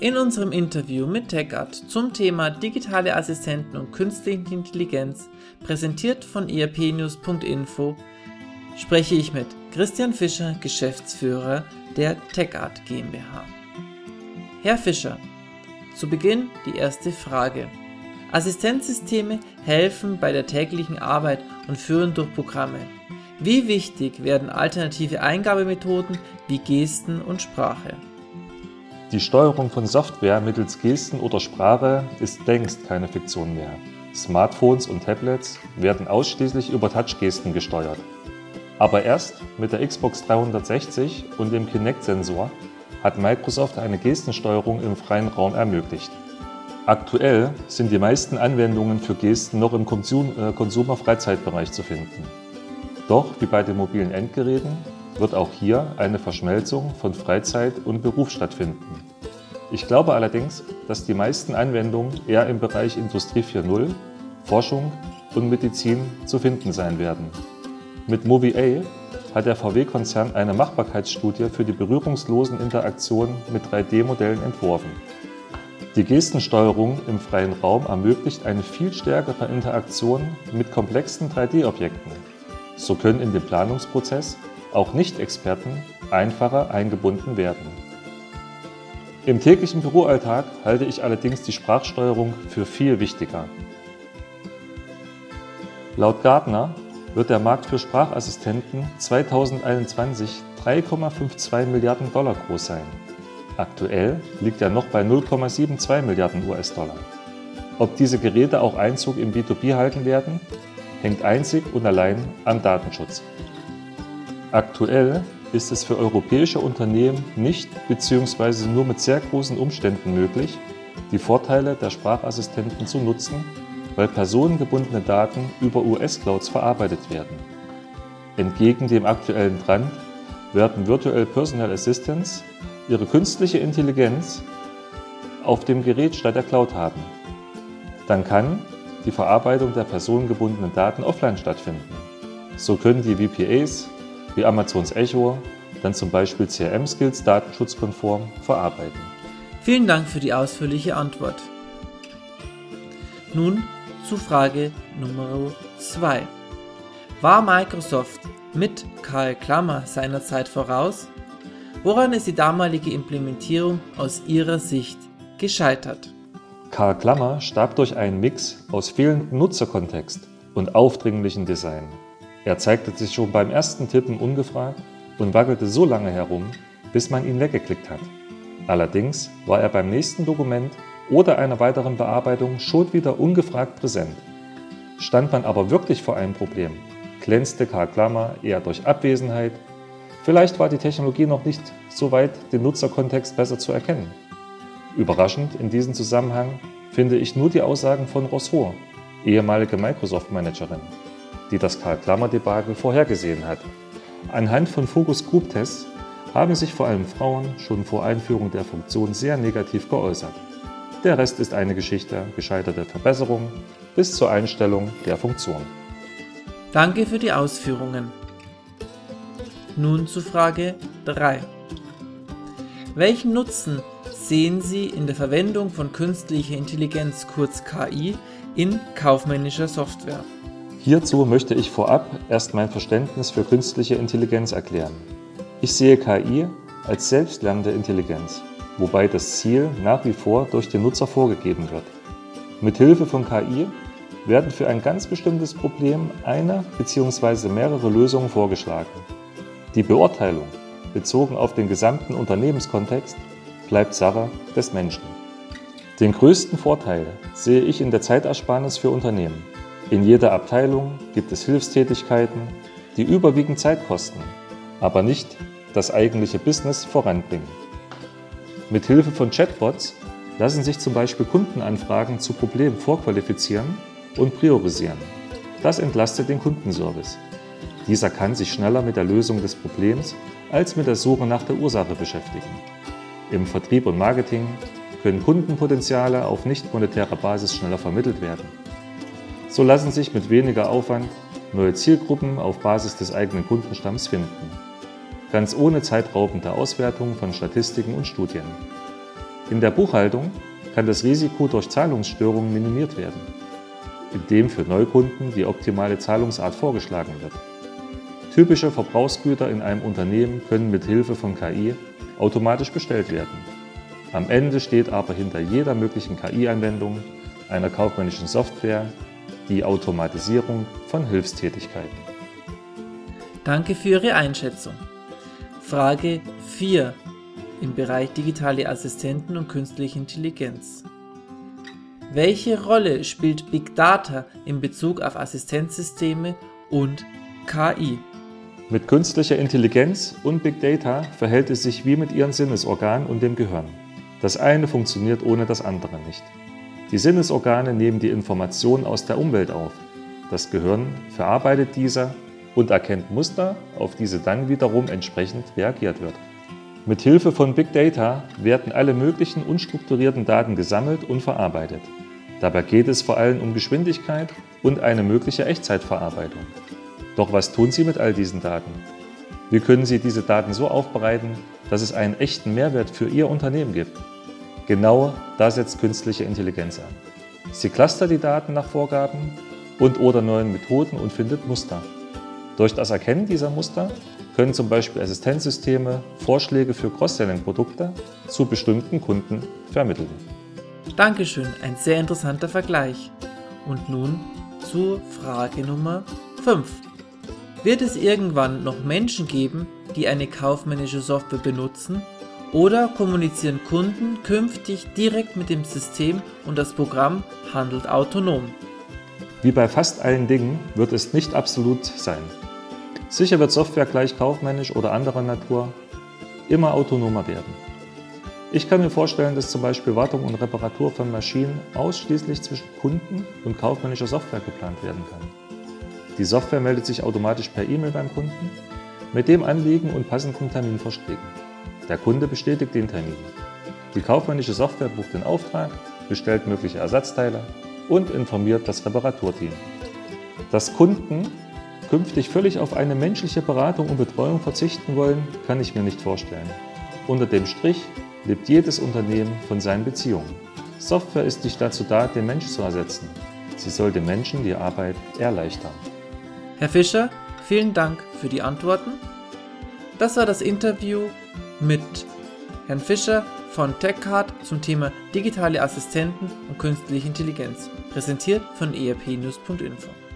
In unserem Interview mit TechArt zum Thema digitale Assistenten und künstliche Intelligenz, präsentiert von erpnews.info, spreche ich mit Christian Fischer, Geschäftsführer der TechArt GmbH. Herr Fischer, zu Beginn die erste Frage. Assistenzsysteme helfen bei der täglichen Arbeit und führen durch Programme. Wie wichtig werden alternative Eingabemethoden wie Gesten und Sprache? Die Steuerung von Software mittels Gesten oder Sprache ist längst keine Fiktion mehr. Smartphones und Tablets werden ausschließlich über Touchgesten gesteuert. Aber erst mit der Xbox 360 und dem Kinect-Sensor hat Microsoft eine Gestensteuerung im freien Raum ermöglicht. Aktuell sind die meisten Anwendungen für Gesten noch im äh, Consumer-Freizeitbereich zu finden. Doch wie bei den mobilen Endgeräten wird auch hier eine Verschmelzung von Freizeit und Beruf stattfinden. Ich glaube allerdings, dass die meisten Anwendungen eher im Bereich Industrie 4.0, Forschung und Medizin zu finden sein werden. Mit MoviA hat der VW-Konzern eine Machbarkeitsstudie für die berührungslosen Interaktionen mit 3D-Modellen entworfen. Die Gestensteuerung im freien Raum ermöglicht eine viel stärkere Interaktion mit komplexen 3D-Objekten. So können in den Planungsprozess auch Nicht-Experten einfacher eingebunden werden. Im täglichen Büroalltag halte ich allerdings die Sprachsteuerung für viel wichtiger. Laut Gartner wird der Markt für Sprachassistenten 2021 3,52 Milliarden Dollar groß sein. Aktuell liegt er noch bei 0,72 Milliarden US-Dollar. Ob diese Geräte auch Einzug im B2B halten werden, hängt einzig und allein am Datenschutz. Aktuell ist es für europäische Unternehmen nicht bzw. nur mit sehr großen Umständen möglich, die Vorteile der Sprachassistenten zu nutzen, weil personengebundene Daten über US-Clouds verarbeitet werden. Entgegen dem aktuellen Trend werden Virtual Personal Assistants ihre künstliche Intelligenz auf dem Gerät statt der Cloud haben. Dann kann die Verarbeitung der personengebundenen Daten offline stattfinden. So können die VPAs wie Amazons Echo dann zum Beispiel CRM-Skills datenschutzkonform verarbeiten. Vielen Dank für die ausführliche Antwort. Nun zu Frage Nummer 2. War Microsoft mit Karl Klammer seinerzeit voraus? Woran ist die damalige Implementierung aus Ihrer Sicht gescheitert? Karl Klammer starb durch einen Mix aus fehlendem Nutzerkontext und aufdringlichem Design. Er zeigte sich schon beim ersten Tippen ungefragt und wackelte so lange herum, bis man ihn weggeklickt hat. Allerdings war er beim nächsten Dokument oder einer weiteren Bearbeitung schon wieder ungefragt präsent. Stand man aber wirklich vor einem Problem, glänzte Karl Klammer eher durch Abwesenheit. Vielleicht war die Technologie noch nicht so weit, den Nutzerkontext besser zu erkennen. Überraschend in diesem Zusammenhang finde ich nur die Aussagen von Rousseau, ehemalige Microsoft-Managerin die das Karl-Klammer-Debakel vorhergesehen hat. Anhand von Focus-Group-Tests haben sich vor allem Frauen schon vor Einführung der Funktion sehr negativ geäußert. Der Rest ist eine Geschichte gescheiterter Verbesserungen bis zur Einstellung der Funktion. Danke für die Ausführungen. Nun zu Frage 3. Welchen Nutzen sehen Sie in der Verwendung von künstlicher Intelligenz kurz KI in kaufmännischer Software? Hierzu möchte ich vorab erst mein Verständnis für künstliche Intelligenz erklären. Ich sehe KI als selbstlernende Intelligenz, wobei das Ziel nach wie vor durch den Nutzer vorgegeben wird. Mithilfe von KI werden für ein ganz bestimmtes Problem eine bzw. mehrere Lösungen vorgeschlagen. Die Beurteilung, bezogen auf den gesamten Unternehmenskontext, bleibt Sache des Menschen. Den größten Vorteil sehe ich in der Zeitersparnis für Unternehmen. In jeder Abteilung gibt es Hilfstätigkeiten, die überwiegend Zeit kosten, aber nicht das eigentliche Business voranbringen. Mit Hilfe von Chatbots lassen sich zum Beispiel Kundenanfragen zu Problemen vorqualifizieren und priorisieren. Das entlastet den Kundenservice. Dieser kann sich schneller mit der Lösung des Problems als mit der Suche nach der Ursache beschäftigen. Im Vertrieb und Marketing können Kundenpotenziale auf nicht monetärer Basis schneller vermittelt werden. So lassen sich mit weniger Aufwand neue Zielgruppen auf Basis des eigenen Kundenstamms finden. Ganz ohne zeitraubende Auswertung von Statistiken und Studien. In der Buchhaltung kann das Risiko durch Zahlungsstörungen minimiert werden, indem für Neukunden die optimale Zahlungsart vorgeschlagen wird. Typische Verbrauchsgüter in einem Unternehmen können mit Hilfe von KI automatisch bestellt werden. Am Ende steht aber hinter jeder möglichen KI-Anwendung einer kaufmännischen Software die Automatisierung von Hilfstätigkeiten. Danke für Ihre Einschätzung. Frage 4 im Bereich digitale Assistenten und künstliche Intelligenz. Welche Rolle spielt Big Data in Bezug auf Assistenzsysteme und KI? Mit künstlicher Intelligenz und Big Data verhält es sich wie mit ihren Sinnesorganen und dem Gehirn. Das eine funktioniert ohne das andere nicht. Die Sinnesorgane nehmen die Informationen aus der Umwelt auf. Das Gehirn verarbeitet diese und erkennt Muster, auf diese dann wiederum entsprechend reagiert wird. Mit Hilfe von Big Data werden alle möglichen unstrukturierten Daten gesammelt und verarbeitet. Dabei geht es vor allem um Geschwindigkeit und eine mögliche Echtzeitverarbeitung. Doch was tun Sie mit all diesen Daten? Wie können Sie diese Daten so aufbereiten, dass es einen echten Mehrwert für Ihr Unternehmen gibt? Genau da setzt künstliche Intelligenz an. Sie clustert die Daten nach Vorgaben und oder neuen Methoden und findet Muster. Durch das Erkennen dieser Muster können zum Beispiel Assistenzsysteme Vorschläge für Cross-Selling-Produkte zu bestimmten Kunden vermitteln. Dankeschön, ein sehr interessanter Vergleich. Und nun zur Frage Nummer 5. Wird es irgendwann noch Menschen geben, die eine kaufmännische Software benutzen oder kommunizieren Kunden künftig direkt mit dem System und das Programm handelt autonom. Wie bei fast allen Dingen wird es nicht absolut sein. Sicher wird Software gleich kaufmännisch oder anderer Natur immer autonomer werden. Ich kann mir vorstellen, dass zum Beispiel Wartung und Reparatur von Maschinen ausschließlich zwischen Kunden und kaufmännischer Software geplant werden kann. Die Software meldet sich automatisch per E-Mail beim Kunden mit dem Anliegen und passenden Terminvorschlägen. Der Kunde bestätigt den Termin. Die kaufmännische Software bucht den Auftrag, bestellt mögliche Ersatzteile und informiert das Reparaturteam. Dass Kunden künftig völlig auf eine menschliche Beratung und Betreuung verzichten wollen, kann ich mir nicht vorstellen. Unter dem Strich lebt jedes Unternehmen von seinen Beziehungen. Software ist nicht dazu da, den Menschen zu ersetzen. Sie soll den Menschen die Arbeit erleichtern. Herr Fischer, vielen Dank für die Antworten. Das war das Interview mit Herrn Fischer von TechCard zum Thema digitale Assistenten und künstliche Intelligenz, präsentiert von erpnews.info.